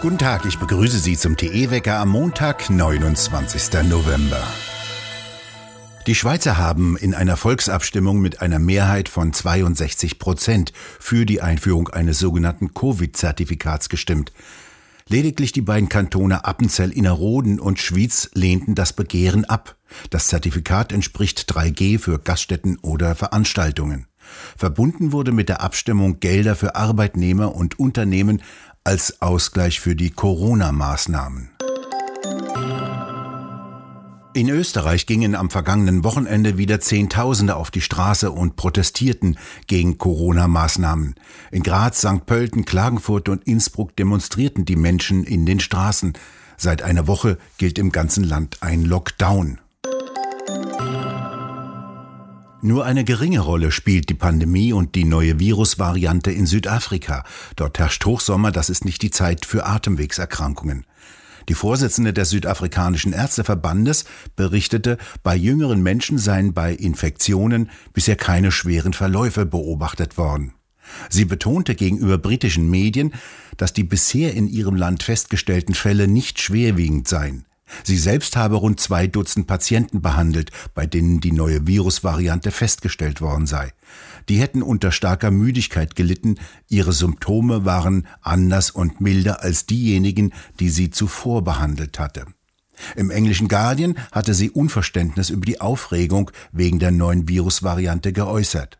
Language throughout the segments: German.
Guten Tag, ich begrüße Sie zum TE-Wecker am Montag, 29. November. Die Schweizer haben in einer Volksabstimmung mit einer Mehrheit von 62 Prozent für die Einführung eines sogenannten Covid-Zertifikats gestimmt. Lediglich die beiden Kantone Appenzell Innerrhoden und Schwyz lehnten das Begehren ab. Das Zertifikat entspricht 3G für Gaststätten oder Veranstaltungen. Verbunden wurde mit der Abstimmung Gelder für Arbeitnehmer und Unternehmen als Ausgleich für die Corona-Maßnahmen. In Österreich gingen am vergangenen Wochenende wieder Zehntausende auf die Straße und protestierten gegen Corona-Maßnahmen. In Graz, St. Pölten, Klagenfurt und Innsbruck demonstrierten die Menschen in den Straßen. Seit einer Woche gilt im ganzen Land ein Lockdown. Nur eine geringe Rolle spielt die Pandemie und die neue Virusvariante in Südafrika. Dort herrscht Hochsommer, das ist nicht die Zeit für Atemwegserkrankungen. Die Vorsitzende des südafrikanischen Ärzteverbandes berichtete, bei jüngeren Menschen seien bei Infektionen bisher keine schweren Verläufe beobachtet worden. Sie betonte gegenüber britischen Medien, dass die bisher in ihrem Land festgestellten Fälle nicht schwerwiegend seien. Sie selbst habe rund zwei Dutzend Patienten behandelt, bei denen die neue Virusvariante festgestellt worden sei. Die hätten unter starker Müdigkeit gelitten, ihre Symptome waren anders und milder als diejenigen, die sie zuvor behandelt hatte. Im englischen Guardian hatte sie Unverständnis über die Aufregung wegen der neuen Virusvariante geäußert.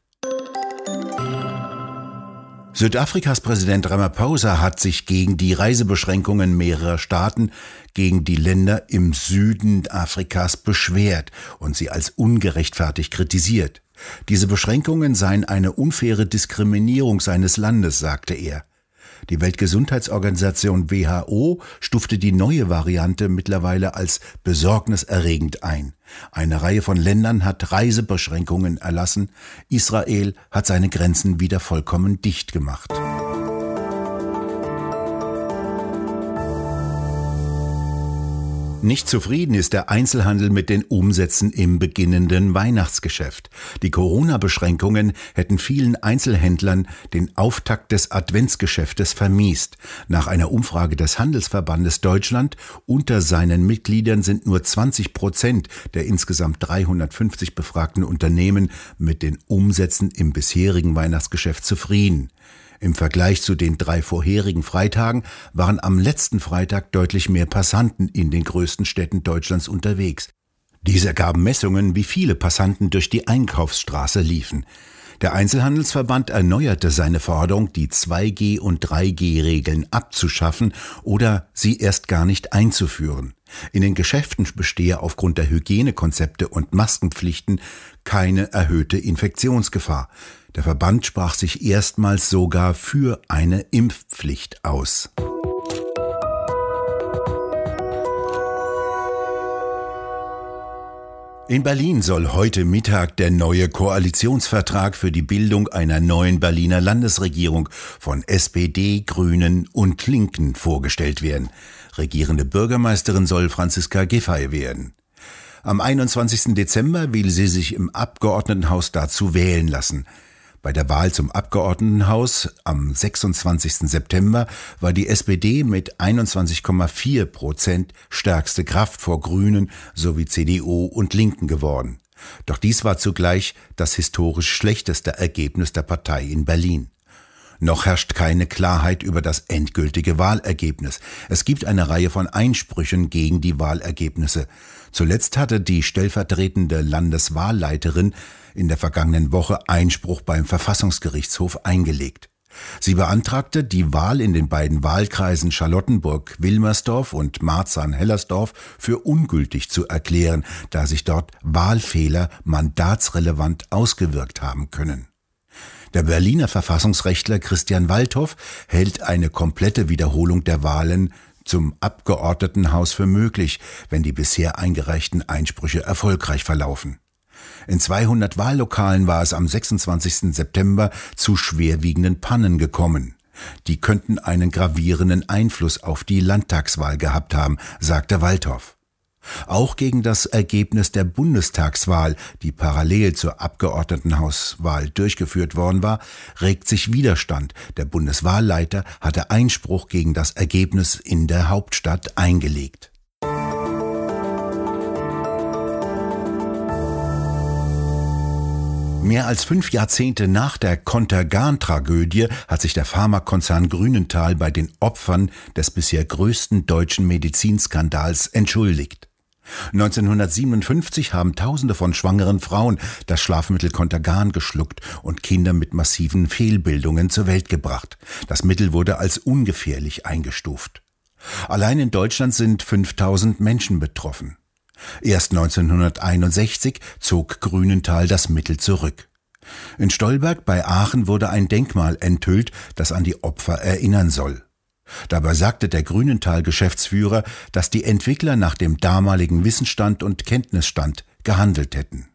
Südafrikas Präsident Ramaphosa hat sich gegen die Reisebeschränkungen mehrerer Staaten gegen die Länder im Süden Afrikas beschwert und sie als ungerechtfertigt kritisiert. Diese Beschränkungen seien eine unfaire Diskriminierung seines Landes, sagte er. Die Weltgesundheitsorganisation WHO stufte die neue Variante mittlerweile als besorgniserregend ein. Eine Reihe von Ländern hat Reisebeschränkungen erlassen. Israel hat seine Grenzen wieder vollkommen dicht gemacht. Nicht zufrieden ist der Einzelhandel mit den Umsätzen im beginnenden Weihnachtsgeschäft. Die Corona-Beschränkungen hätten vielen Einzelhändlern den Auftakt des Adventsgeschäftes vermiest. Nach einer Umfrage des Handelsverbandes Deutschland unter seinen Mitgliedern sind nur 20 Prozent der insgesamt 350 befragten Unternehmen mit den Umsätzen im bisherigen Weihnachtsgeschäft zufrieden. Im Vergleich zu den drei vorherigen Freitagen waren am letzten Freitag deutlich mehr Passanten in den größten Städten Deutschlands unterwegs. Dies ergaben Messungen, wie viele Passanten durch die Einkaufsstraße liefen. Der Einzelhandelsverband erneuerte seine Forderung, die 2G- und 3G-Regeln abzuschaffen oder sie erst gar nicht einzuführen. In den Geschäften bestehe aufgrund der Hygienekonzepte und Maskenpflichten keine erhöhte Infektionsgefahr. Der Verband sprach sich erstmals sogar für eine Impfpflicht aus. In Berlin soll heute Mittag der neue Koalitionsvertrag für die Bildung einer neuen Berliner Landesregierung von SPD, Grünen und Linken vorgestellt werden. Regierende Bürgermeisterin soll Franziska Giffey werden. Am 21. Dezember will sie sich im Abgeordnetenhaus dazu wählen lassen. Bei der Wahl zum Abgeordnetenhaus am 26. September war die SPD mit 21,4 Prozent stärkste Kraft vor Grünen sowie CDU und Linken geworden. Doch dies war zugleich das historisch schlechteste Ergebnis der Partei in Berlin. Noch herrscht keine Klarheit über das endgültige Wahlergebnis. Es gibt eine Reihe von Einsprüchen gegen die Wahlergebnisse. Zuletzt hatte die stellvertretende Landeswahlleiterin in der vergangenen Woche Einspruch beim Verfassungsgerichtshof eingelegt. Sie beantragte, die Wahl in den beiden Wahlkreisen Charlottenburg-Wilmersdorf und Marzahn-Hellersdorf für ungültig zu erklären, da sich dort Wahlfehler mandatsrelevant ausgewirkt haben können. Der Berliner Verfassungsrechtler Christian Waldhoff hält eine komplette Wiederholung der Wahlen zum Abgeordnetenhaus für möglich, wenn die bisher eingereichten Einsprüche erfolgreich verlaufen. In 200 Wahllokalen war es am 26. September zu schwerwiegenden Pannen gekommen. Die könnten einen gravierenden Einfluss auf die Landtagswahl gehabt haben, sagte Waldhoff. Auch gegen das Ergebnis der Bundestagswahl, die parallel zur Abgeordnetenhauswahl durchgeführt worden war, regt sich Widerstand. Der Bundeswahlleiter hatte Einspruch gegen das Ergebnis in der Hauptstadt eingelegt. Mehr als fünf Jahrzehnte nach der Contergan-Tragödie hat sich der Pharmakonzern Grünenthal bei den Opfern des bisher größten deutschen Medizinskandals entschuldigt. 1957 haben Tausende von schwangeren Frauen das Schlafmittel Contergan geschluckt und Kinder mit massiven Fehlbildungen zur Welt gebracht. Das Mittel wurde als ungefährlich eingestuft. Allein in Deutschland sind 5000 Menschen betroffen. Erst 1961 zog Grünenthal das Mittel zurück. In Stolberg bei Aachen wurde ein Denkmal enthüllt, das an die Opfer erinnern soll. Dabei sagte der Grünenthal-Geschäftsführer, dass die Entwickler nach dem damaligen Wissensstand und Kenntnisstand gehandelt hätten.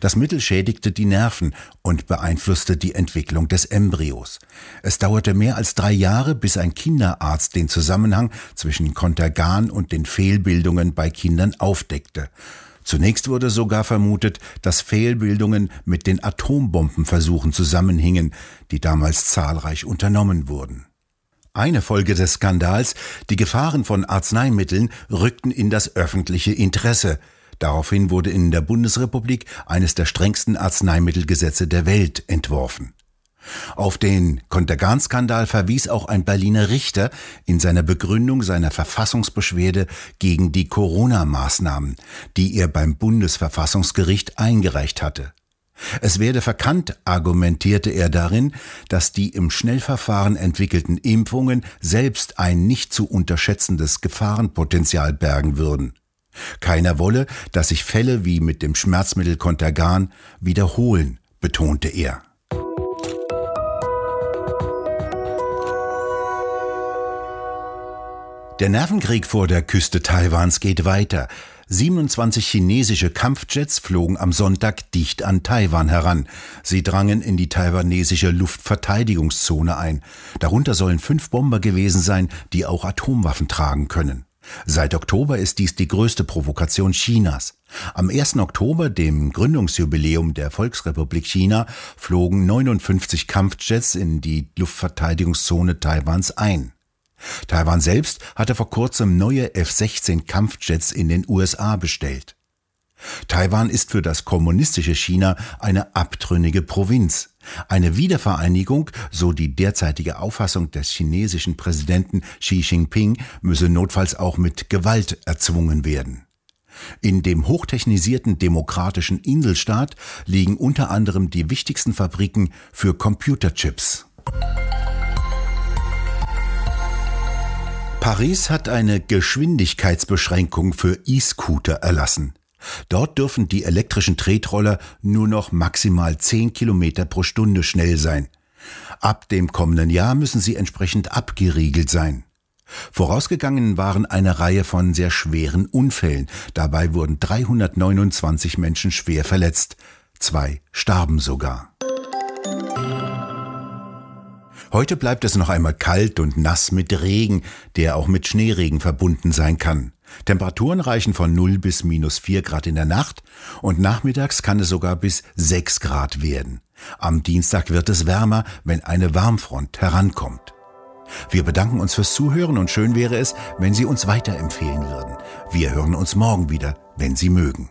Das Mittel schädigte die Nerven und beeinflusste die Entwicklung des Embryos. Es dauerte mehr als drei Jahre, bis ein Kinderarzt den Zusammenhang zwischen Kontergan und den Fehlbildungen bei Kindern aufdeckte. Zunächst wurde sogar vermutet, dass Fehlbildungen mit den Atombombenversuchen zusammenhingen, die damals zahlreich unternommen wurden. Eine Folge des Skandals, die Gefahren von Arzneimitteln rückten in das öffentliche Interesse. Daraufhin wurde in der Bundesrepublik eines der strengsten Arzneimittelgesetze der Welt entworfen. Auf den Kontergan-Skandal verwies auch ein Berliner Richter in seiner Begründung seiner Verfassungsbeschwerde gegen die Corona-Maßnahmen, die er beim Bundesverfassungsgericht eingereicht hatte. Es werde verkannt, argumentierte er darin, dass die im Schnellverfahren entwickelten Impfungen selbst ein nicht zu unterschätzendes Gefahrenpotenzial bergen würden. Keiner wolle, dass sich Fälle wie mit dem Schmerzmittel Contergan wiederholen, betonte er. Der Nervenkrieg vor der Küste Taiwans geht weiter. 27 chinesische Kampfjets flogen am Sonntag dicht an Taiwan heran. Sie drangen in die taiwanesische Luftverteidigungszone ein. Darunter sollen fünf Bomber gewesen sein, die auch Atomwaffen tragen können. Seit Oktober ist dies die größte Provokation Chinas. Am 1. Oktober, dem Gründungsjubiläum der Volksrepublik China, flogen 59 Kampfjets in die Luftverteidigungszone Taiwans ein. Taiwan selbst hatte vor kurzem neue F-16 Kampfjets in den USA bestellt. Taiwan ist für das kommunistische China eine abtrünnige Provinz. Eine Wiedervereinigung, so die derzeitige Auffassung des chinesischen Präsidenten Xi Jinping, müsse notfalls auch mit Gewalt erzwungen werden. In dem hochtechnisierten demokratischen Inselstaat liegen unter anderem die wichtigsten Fabriken für Computerchips. Paris hat eine Geschwindigkeitsbeschränkung für E-Scooter erlassen. Dort dürfen die elektrischen Tretroller nur noch maximal 10 Kilometer pro Stunde schnell sein. Ab dem kommenden Jahr müssen sie entsprechend abgeriegelt sein. Vorausgegangen waren eine Reihe von sehr schweren Unfällen. Dabei wurden 329 Menschen schwer verletzt. Zwei starben sogar. Heute bleibt es noch einmal kalt und nass mit Regen, der auch mit Schneeregen verbunden sein kann. Temperaturen reichen von 0 bis minus 4 Grad in der Nacht und nachmittags kann es sogar bis 6 Grad werden. Am Dienstag wird es wärmer, wenn eine Warmfront herankommt. Wir bedanken uns fürs Zuhören und schön wäre es, wenn Sie uns weiterempfehlen würden. Wir hören uns morgen wieder, wenn Sie mögen.